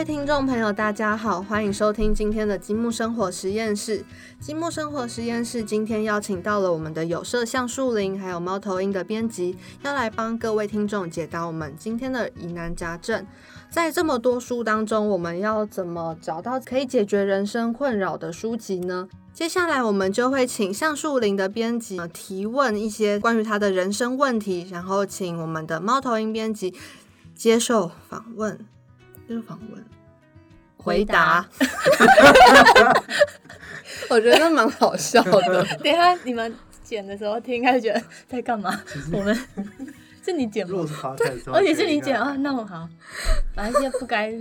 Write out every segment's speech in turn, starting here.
位听众朋友，大家好，欢迎收听今天的积木生活实验室。积木生活实验室今天邀请到了我们的有色橡树林，还有猫头鹰的编辑，要来帮各位听众解答我们今天的疑难杂症。在这么多书当中，我们要怎么找到可以解决人生困扰的书籍呢？接下来我们就会请橡树林的编辑提问一些关于他的人生问题，然后请我们的猫头鹰编辑接受访问。接受访问，回答。我觉得蛮好笑的。等一下你们剪的时候听，应该觉得在干嘛？我们是你剪吗？而且是你剪啊，那么好。把一些不该，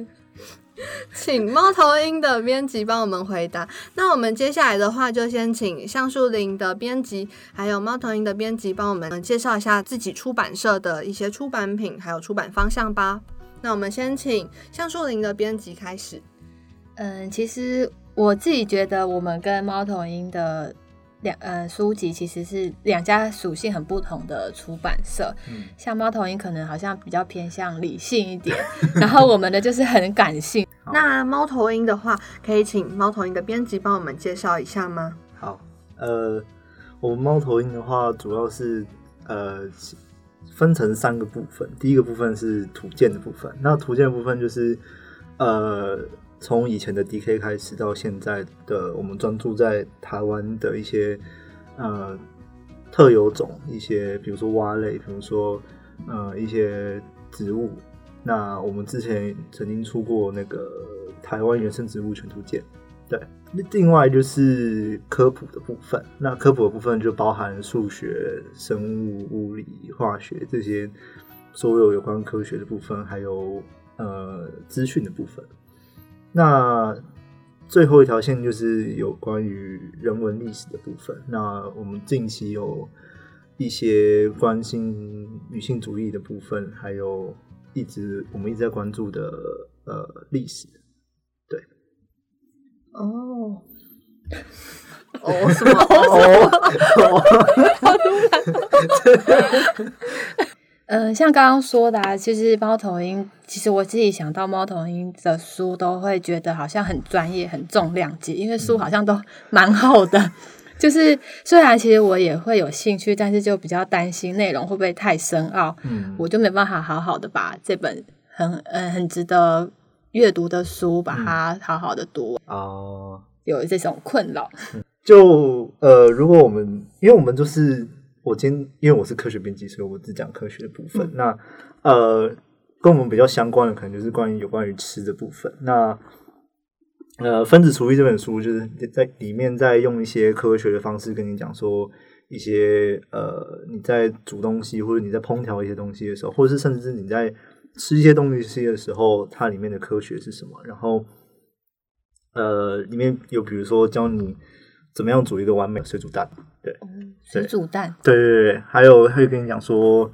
请猫头鹰的编辑帮我们回答。那我们接下来的话，就先请橡树林的编辑，还有猫头鹰的编辑帮我们介绍一下自己出版社的一些出版品，还有出版方向吧。那我们先请橡树林的编辑开始。嗯，其实我自己觉得，我们跟猫头鹰的两呃书籍其实是两家属性很不同的出版社。嗯，像猫头鹰可能好像比较偏向理性一点，然后我们的就是很感性。那猫头鹰的话，可以请猫头鹰的编辑帮我们介绍一下吗？好，呃，我们猫头鹰的话，主要是呃。分成三个部分，第一个部分是图鉴的部分。那图鉴部分就是，呃，从以前的 DK 开始到现在的，我们专注在台湾的一些呃特有种，一些比如说蛙类，比如说呃一些植物。那我们之前曾经出过那个台湾原生植物全图鉴。对，那另外就是科普的部分。那科普的部分就包含数学、生物、物理、化学这些所有有关科学的部分，还有呃资讯的部分。那最后一条线就是有关于人文历史的部分。那我们近期有一些关心女性主义的部分，还有一直我们一直在关注的呃历史。哦，哦什么？哦，好突然。嗯，像刚刚说的，其实猫头鹰，其实我自己想到猫头鹰的书，都会觉得好像很专业、很重量级，因为书好像都蛮厚的。就是虽然其实我也会有兴趣，但是就比较担心内容会不会太深奥，嗯，我就没办法好好的把这本很嗯很值得。阅读的书，把它好好的读哦，有这种困扰。就呃，如果我们，因为我们就是我今天，因为我是科学编辑，所以我只讲科学的部分。那呃，跟我们比较相关的，可能就是关于有关于吃的部分。那呃，《分子厨艺》这本书，就是在里面在用一些科学的方式跟你讲说，一些呃，你在煮东西或者你在烹调一些东西的时候，或者是甚至是你在。吃一些东西的时候，它里面的科学是什么？然后，呃，里面有比如说教你怎么样煮一个完美的水煮蛋，对，水煮蛋，对对对，还有他会跟你讲说，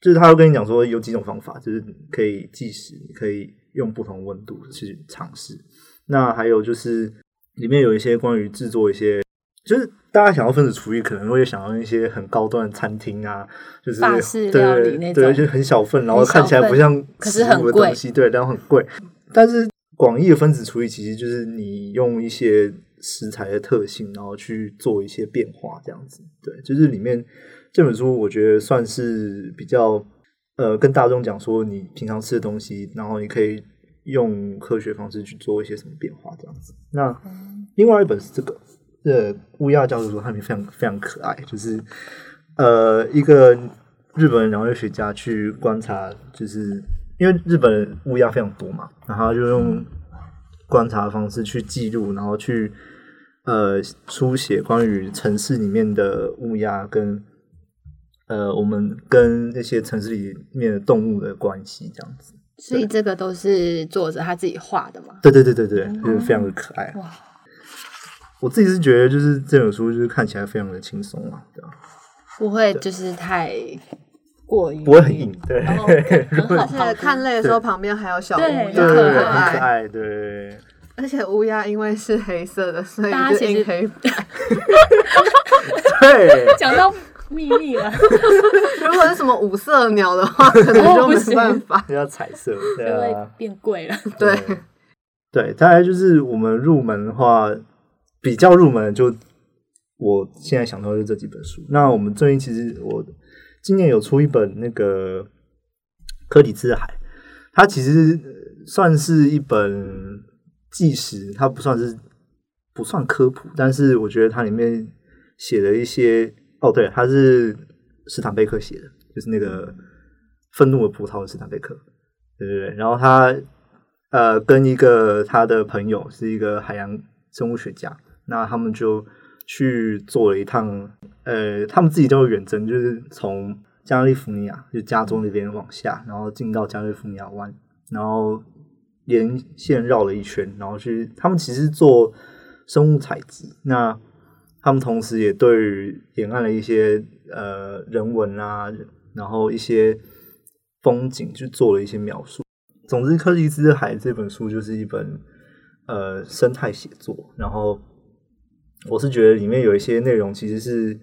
就是他会跟你讲说有几种方法，就是可以计时，可以用不同温度去尝试。那还有就是里面有一些关于制作一些。就是大家想要分子厨艺，可能会想要一些很高端的餐厅啊，就是法式料理那种，对，就很小份，然后看起来不像可是很贵，对，然后很贵。但是广义的分子厨艺其实就是你用一些食材的特性，然后去做一些变化，这样子。对，就是里面这本书，我觉得算是比较呃，跟大众讲说，你平常吃的东西，然后你可以用科学方式去做一些什么变化，这样子。那另外一本是这个。这乌鸦教授说，他们非常非常可爱，就是呃，一个日本鸟类学家去观察，就是因为日本乌鸦非常多嘛，然后就用观察方式去记录，然后去呃书写关于城市里面的乌鸦跟呃我们跟那些城市里面的动物的关系，这样子。所以这个都是作者他自己画的嘛？对对对对对，就是非常的可爱。哇！我自己是觉得，就是这本书就是看起来非常的轻松啊，对吧？不会就是太过于不会很硬，对。而且看累的时候，旁边还有小乌鸦，很可爱，对。而且乌鸦因为是黑色的，所以就印黑白。对，讲到秘密了，如果是什么五色鸟的话，可能就没办法。要彩色，对就会啊，变贵了。对，对，大概就是我们入门的话，比较入门的就我现在想到的就这几本书。那我们最近其实我今年有出一本那个《科里兹海》，它其实算是一本纪实，它不算是不算科普，但是我觉得它里面写了一些哦，对，它是斯坦贝克写的，就是那个愤怒的葡萄的斯坦贝克，对对对，然后他呃跟一个他的朋友是一个海洋生物学家，那他们就去做了一趟，呃，他们自己都有远征，就是从加利福尼亚，就加州那边往下，然后进到加利福尼亚湾，然后沿线绕了一圈，然后去他们其实做生物采集，那他们同时也对于沿岸的一些呃人文啊，然后一些风景去做了一些描述。总之，《柯蒂斯海》这本书就是一本呃生态写作，然后我是觉得里面有一些内容其实是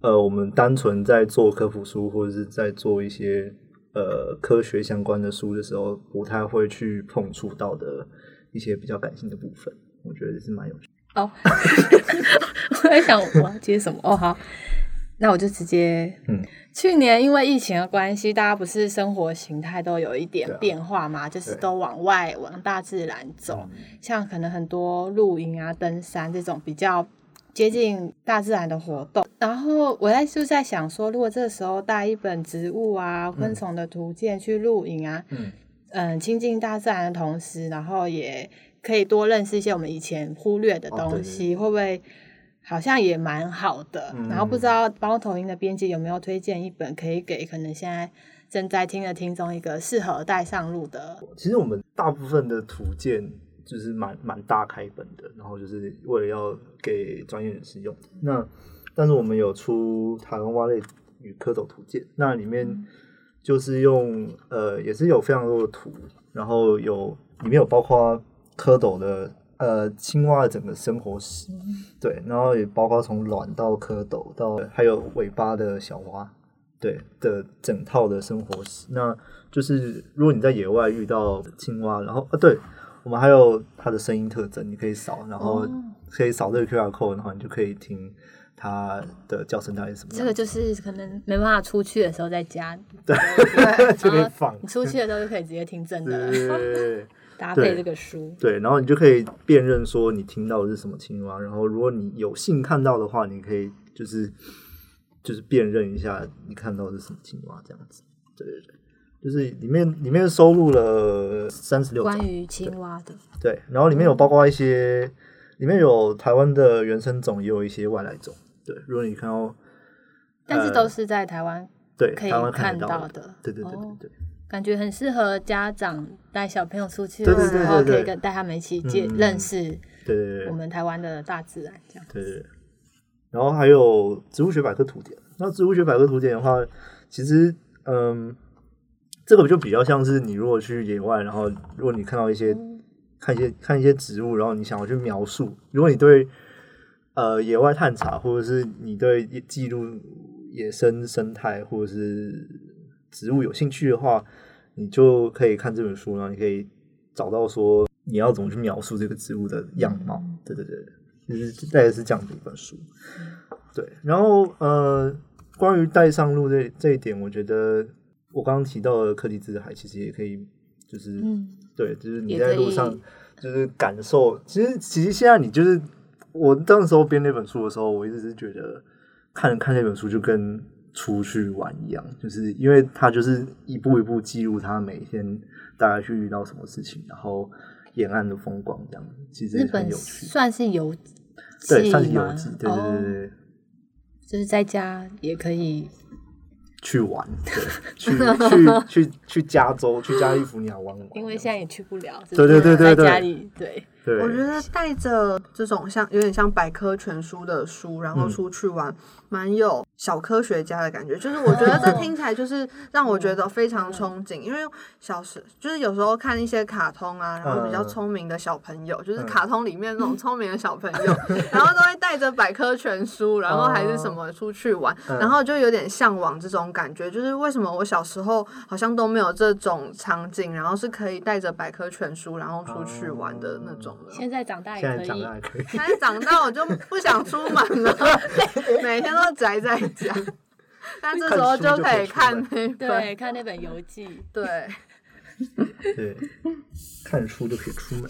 呃我们单纯在做科普书或者是在做一些呃科学相关的书的时候，不太会去碰触到的一些比较感性的部分，我觉得是蛮有趣的。哦，我在想我要接什么？哦，好，那我就直接，嗯，去年因为疫情的关系，大家不是生活形态都有一点变化嘛，就是都往外往大自然走，像可能很多露营啊、登山这种比较接近大自然的活动。然后我在就在想说，如果这个时候带一本植物啊、昆虫的图鉴去露营啊，嗯。嗯，亲近大自然的同时，然后也可以多认识一些我们以前忽略的哦对对。东西，会不会好像也蛮好的？嗯然后不知道包头鹰的编辑有没有推荐一本可以给可能现在正在听的听众一个适合带上路的？其实我们大部分的图鉴就是蛮蛮大开本的，然后就是为了要给专业人士用。那但是我们有出台湾蛙类与蝌蚪图鉴，那里面就是用呃也是有非常多的图，然后有里面有包括蝌蚪的呃青蛙的整个生活史，对，然后也包括从卵到蝌蚪到还有尾巴的小蛙。对的整套的生活史，那就是如果你在野外遇到青蛙，然后啊，对我们还有它的声音特征，你可以扫，然后哦可以扫这个 QR code，然后你就可以听它的叫声到底是什么这个，就是可能没办法出去的时候在家，对，就可以放。你，出去的时候就可以直接听真的对。了，搭配这个书。对，然后你就可以辨认说你听到的是什么青蛙，然后如果你有幸看到的话，你可以就是就是辨认一下你看到的是什么青蛙这样子，对对对，就是里面里面收录了三十六种。关。于青蛙的，对，然后里面有包括一些，里面有台湾的原生种，也有一些外来种。对，如果你看到，但是呃都是在台湾对可以看到到的对对对哦对对，感觉很适合家长带小朋友出去对的时候，可以跟带他们一起接嗯认识对我们台湾的大自然，这样。对。然后还有植物学百科图典。那植物学百科图典的话，其实嗯，这个就比较像是你如果去野外，然后如果你看到一些看一些看一些植物，然后你想要去描述，如果你对呃野外探查，或者是你对记录野生生态或者是植物有兴趣的话，你就可以看这本书，然后你可以找到说你要怎么去描述这个植物的样貌。对对对，就是大概是这样的一本书。对，然后呃，关于带上路这这一点，我觉得我刚刚提到的柯蒂兹海其实也可以，就是、嗯，对，就是你在路上就是感受。其实其实现在你就是我当时候编那本书的时候，我一直是觉得看看那本书就跟出去玩一样，就是因为他就是一步一步记录他每天大概去遇到什么事情，然后沿岸的风光这样，其实很有趣。算是游对，算是游吗记，对对哦对对。就是在家也可以。去玩，对，去去去去加州、去加利福尼亚玩玩。因为现在也去不了，对对对对在家里对。对，我觉得带着这种像有点像百科全书的书，然后出去玩，蛮有小科学家的感觉。就是我觉得这听起来就是让我觉得非常憧憬，因为小时就是有时候看一些卡通啊，然后比较聪明的小朋友，就是卡通里面那种聪明的小朋友，然后都会带着百科全书，然后还是什么出去玩，然后就有点向往这种感觉。就是为什么我小时候好像都没有这种场景，然后是可以带着百科全书然后出去玩的那种。现在长大也可以，现在长大我就不想出门了，每天都宅在家。但这时候就可以看那对看那本游记，对。对，看书就可以出门。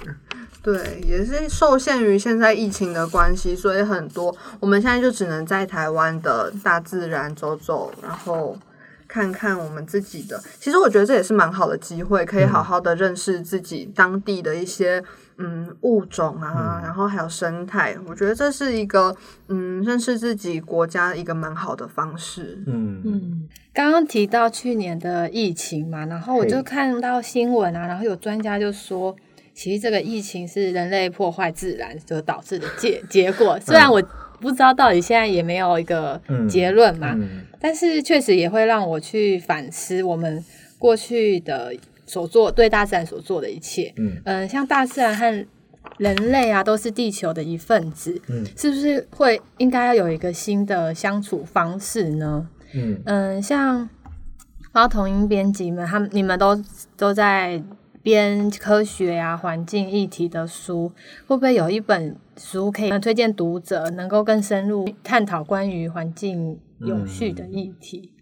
对，也是受限于现在疫情的关系，所以很多我们现在就只能在台湾的大自然走走，然后看看我们自己的。其实我觉得这也是蛮好的机会，可以好好的认识自己当地的一些。嗯，物种啊，然后还有生态，我觉得这是一个嗯，认识自己国家一个蛮好的方式。嗯嗯，刚刚提到去年的疫情嘛，然后我就看到新闻啊，然后有专家就说，其实这个疫情是人类破坏自然所导致的结结果。虽然我不知道到底现在也没有一个结论嘛，但是确实也会让我去反思我们过去的。所做对大自然所做的一切，嗯。嗯，像大自然和人类啊，都是地球的一份子，嗯，是不是会应该要有一个新的相处方式呢？嗯。嗯，像猫头鹰编辑们，他们你们都都在编科学啊、环境议题的书，会不会有一本书可以推荐读者，能够更深入探讨关于环境永续的议题？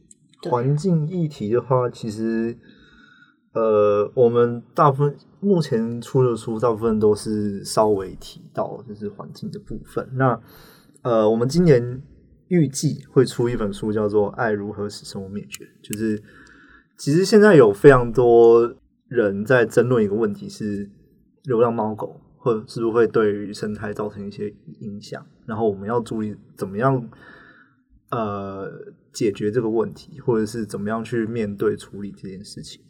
环境议题的话，其实。呃，我们大部分目前出的书，大部分都是稍微提到就是环境的部分。那呃，我们今年预计会出一本书，叫做《爱如何使生物灭绝》。就是其实现在有非常多人在争论一个问题：是流浪猫狗或是不是会对于生态造成一些影响？然后我们要注意怎么样呃解决这个问题，或者是怎么样去面对处理这件事情。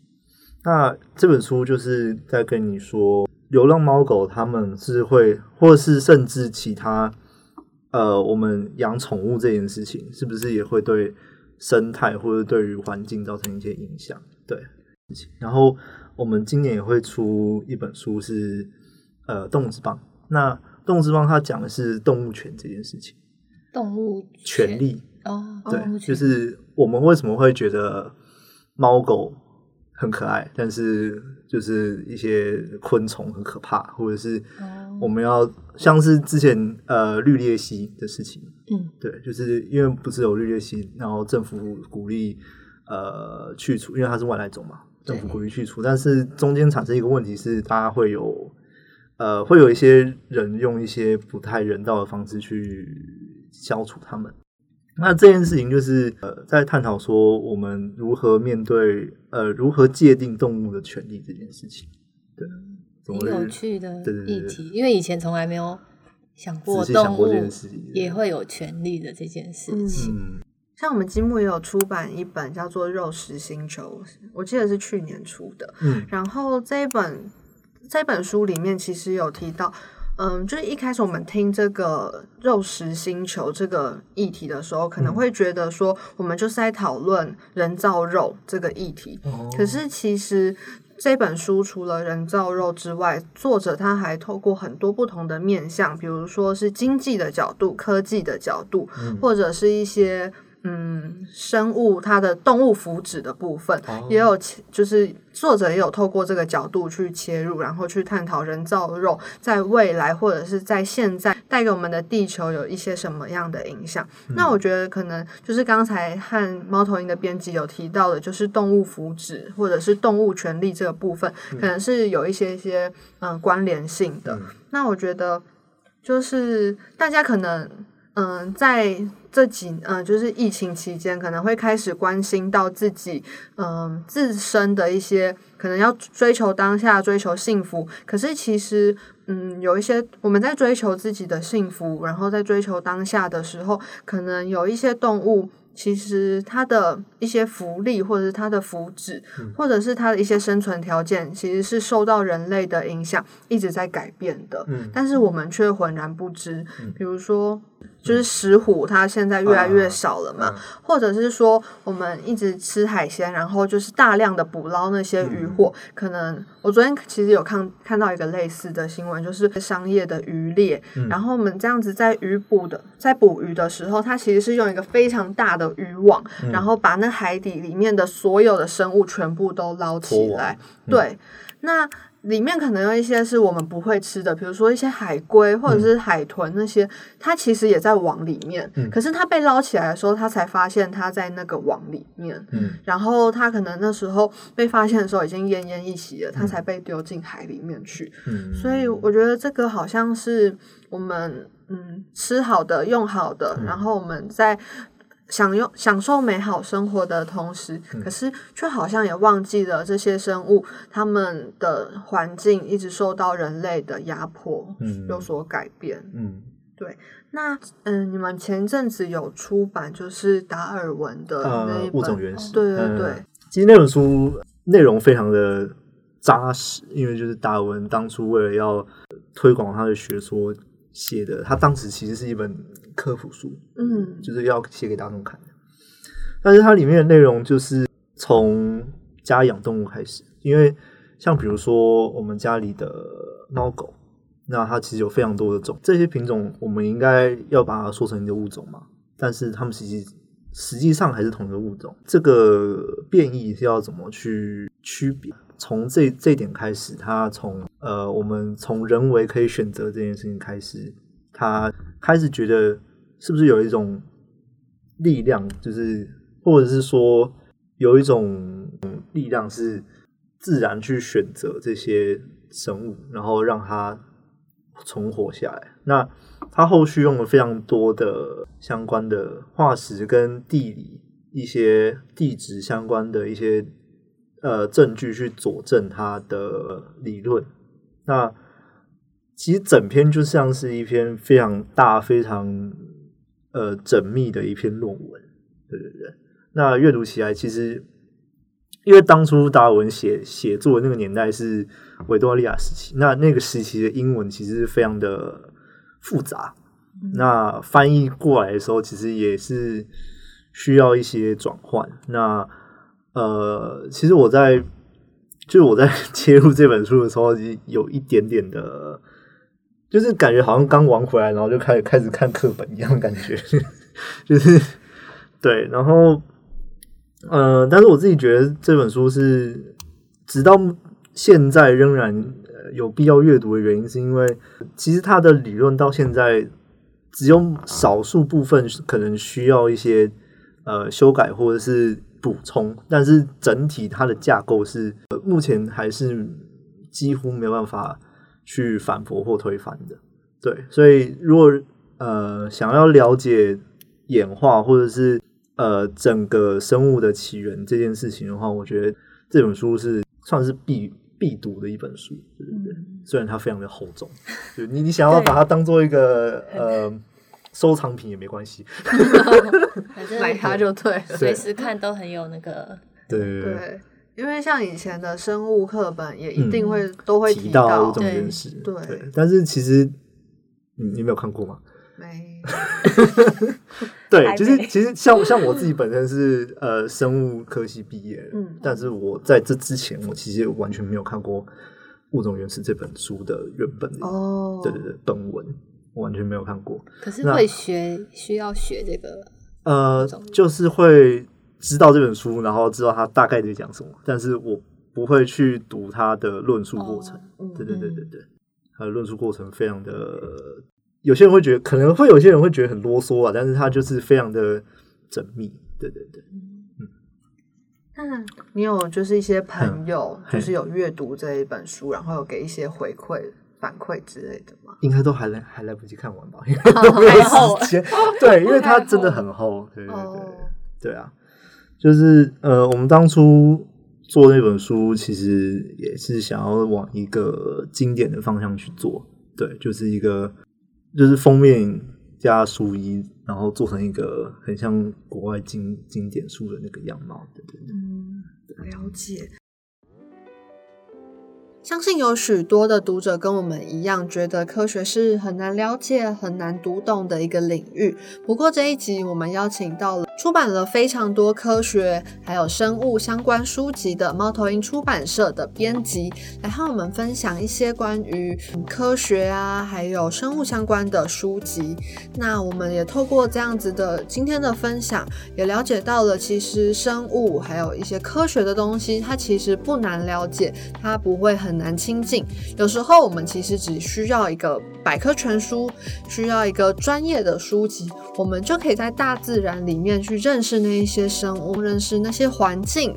那这本书就是在跟你说，流浪猫狗他们是会，或是甚至其他，呃，我们养宠物这件事情，是不是也会对生态或者对于环境造成一些影响？对，然后我们今年也会出一本书，是呃，动物之邦。那动物之邦它讲的是动物权这件事情，动物权？利哦，对，就是我们为什么会觉得猫狗。很可爱，但是就是一些昆虫很可怕，或者是我们要像是之前呃绿鬣蜥的事情，嗯，对，就是因为不是有绿鬣蜥，然后政府鼓励呃去除，因为它是外来种嘛，政府鼓励去除，但是中间产生一个问题是，大家会有呃会有一些人用一些不太人道的方式去消除他们。那这件事情就是呃，在探讨说我们如何面对呃，如何界定动物的权利这件事情，对，很有趣的议题，因为以前从来没有想过动物也会有权利的这件事情。像我们积木也有出版一本叫做《肉食星球》，我记得是去年出的。嗯，然后这一本这本书里面其实有提到。嗯，就是一开始我们听这个肉食星球这个议题的时候，可能会觉得说，我们就是在讨论人造肉这个议题。可是其实这本书除了人造肉之外，作者他还透过很多不同的面向，比如说是经济的角度、科技的角度，或者是一些。嗯，生物它的动物福祉的部分也有，就是作者也有透过这个角度去切入，然后去探讨人造肉在未来或者是在现在带给我们的地球有一些什么样的影响。那我觉得可能就是刚才和猫头鹰的编辑有提到的，就是动物福祉或者是动物权利这个部分，可能是有一些一些嗯关联性的。那我觉得就是大家可能嗯在。这几嗯，就是疫情期间，可能会开始关心到自己嗯自身的一些，可能要追求当下，追求幸福。可是其实嗯，有一些我们在追求自己的幸福，然后在追求当下的时候，可能有一些动物其实它的一些福利，或者是它的福祉，嗯或者是它的一些生存条件，其实是受到人类的影响，一直在改变的。嗯但是我们却浑然不知。嗯比如说，就是石虎，它现在越来越少了嘛，嗯。或者是说我们一直吃海鲜，然后就是大量的捕捞那些渔获。嗯可能我昨天其实有看看到一个类似的新闻，就是商业的渔猎，嗯。然后我们这样子在渔捕的在捕鱼的时候，它其实是用一个非常大的渔网，嗯。然后把那海底里面的所有的生物全部都捞起来。嗯。对，那里面可能有一些是我们不会吃的，比如说一些海龟或者是海豚那些，它其实也在网里面，嗯可是它被捞起来的时候，它才发现它在那个网里面。嗯然后它可能那时候被发现的时候已经奄奄一息了，它才被丢进海里面去。嗯，所以我觉得这个好像是我们嗯吃好的、用好的，然后我们在享用享受美好生活的同时，可是却好像也忘记了这些生物它们的环境一直受到人类的压迫，嗯。有所改变。嗯。对那嗯，你们前阵子有出版就是达尔文的那呃一本物种原始，对对对，嗯。其实那本书内容非常的扎实，因为就是达尔文当初为了要推广他的学说写的，他当时其实是一本科普书，嗯就是要写给大众看的。但是它里面的内容就是从家养动物开始，因为像比如说我们家里的猫狗，那它其实有非常多的种，这些品种我们应该要把它说成一个物种嘛，但是它们实际实际上还是同一个物种，这个变异是要怎么去区别？从这这点开始，他从呃，我们从人为可以选择这件事情开始，他开始觉得是不是有一种力量，就是或者是说有一种力量是自然去选择这些生物，然后让它存活下来。那他后续用了非常多的相关的化石跟地理一些地质相关的一些呃证据去佐证他的理论。那其实整篇就像是一篇非常大、非常呃缜密的一篇论文。对对对，那阅读起来其实，因为当初达尔文写写作的那个年代是维多利亚时期，那那个时期的英文其实是非常的复杂，那翻译过来的时候，其实也是需要一些转换。那呃，其实我在就是我在 切入这本书的时候，有一点点的，就是感觉好像刚玩回来，然后就开始开始看课本一样的感觉，就是对，然后呃，但是我自己觉得这本书是直到现在仍然有必要阅读的原因，是因为其实它的理论到现在只有少数部分可能需要一些呃修改或者是补充，但是整体它的架构是、呃目前还是几乎没有办法去反驳或推翻的。对，所以如果呃想要了解演化或者是呃整个生物的起源这件事情的话，我觉得这本书是算是必必读的一本书，对对对。虽然它非常的厚重，就你你想要把它当做一个呃 收藏品也没关系，反 正买它就对。随时看都很有那个。对对对。对，因为像以前的生物课本也一定会、都会提到物种对原始，对但是其实你你没有看过吗？没 对，还就是没其实像像我自己本身是呃生物科系毕业的，嗯但是我在这之前我其实完全没有看过《物种原始》这本书的原本，哦，对对对，本文我完全没有看过。可是会学，需要学这个。呃，就是会知道这本书，然后知道它大概在讲什么，但是我不会去读它的论述过程。对对对对对，它的论述过程非常的，有些人会觉得可能会有些人会觉得很啰嗦啊，但是它就是非常的缜密。对对对，嗯你有就是一些朋友，嗯就是有阅读这一本书，然后有给一些回馈、反馈之类的吗？应该都还来还来不及看完吧，因为都没有厚时间。对，因为它真的很厚。对对对。哦，对啊，就是呃，我们当初做那本书，其实也是想要往一个经典的方向去做。对，就是一个就是封面加书衣然后做成一个很像国外经经典书的那个样貌。对对对，嗯，了解。相信有许多的读者跟我们一样，觉得科学是很难了解、很难读懂的一个领域。不过这一集我们邀请到了出版了非常多科学还有生物相关书籍的猫头鹰出版社的编辑，来和我们分享一些关于科学啊还有生物相关的书籍。那我们也透过这样子的今天的分享，也了解到了其实生物还有一些科学的东西，它其实不难了解，它不会很。难亲近，有时候我们其实只需要一个百科全书，需要一个专业的书籍，我们就可以在大自然里面去认识那一些生物，认识那些环境。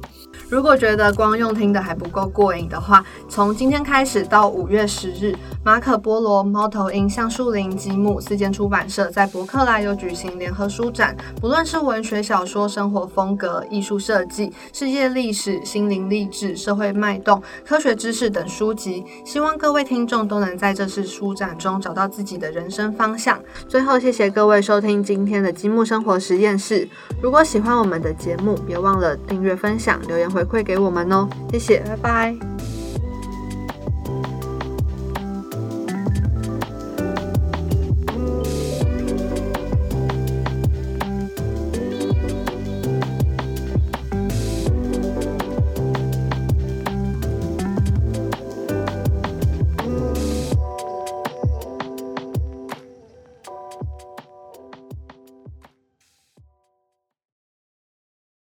如果觉得光用听的还不够过瘾的话，从今天开始到五月十日，马可波罗、猫头鹰、橡树林、积木四间出版社在博客来有举行联合书展，不论是文学小说、生活风格、艺术设计、世界历史、心灵励志、社会脉动、科学知识等书籍，希望各位听众都能在这次书展中找到自己的人生方向。最后，谢谢各位收听今天的积木生活实验室。如果喜欢我们的节目，别忘了订阅、分享、留言回馈给我们哦，谢谢，拜拜。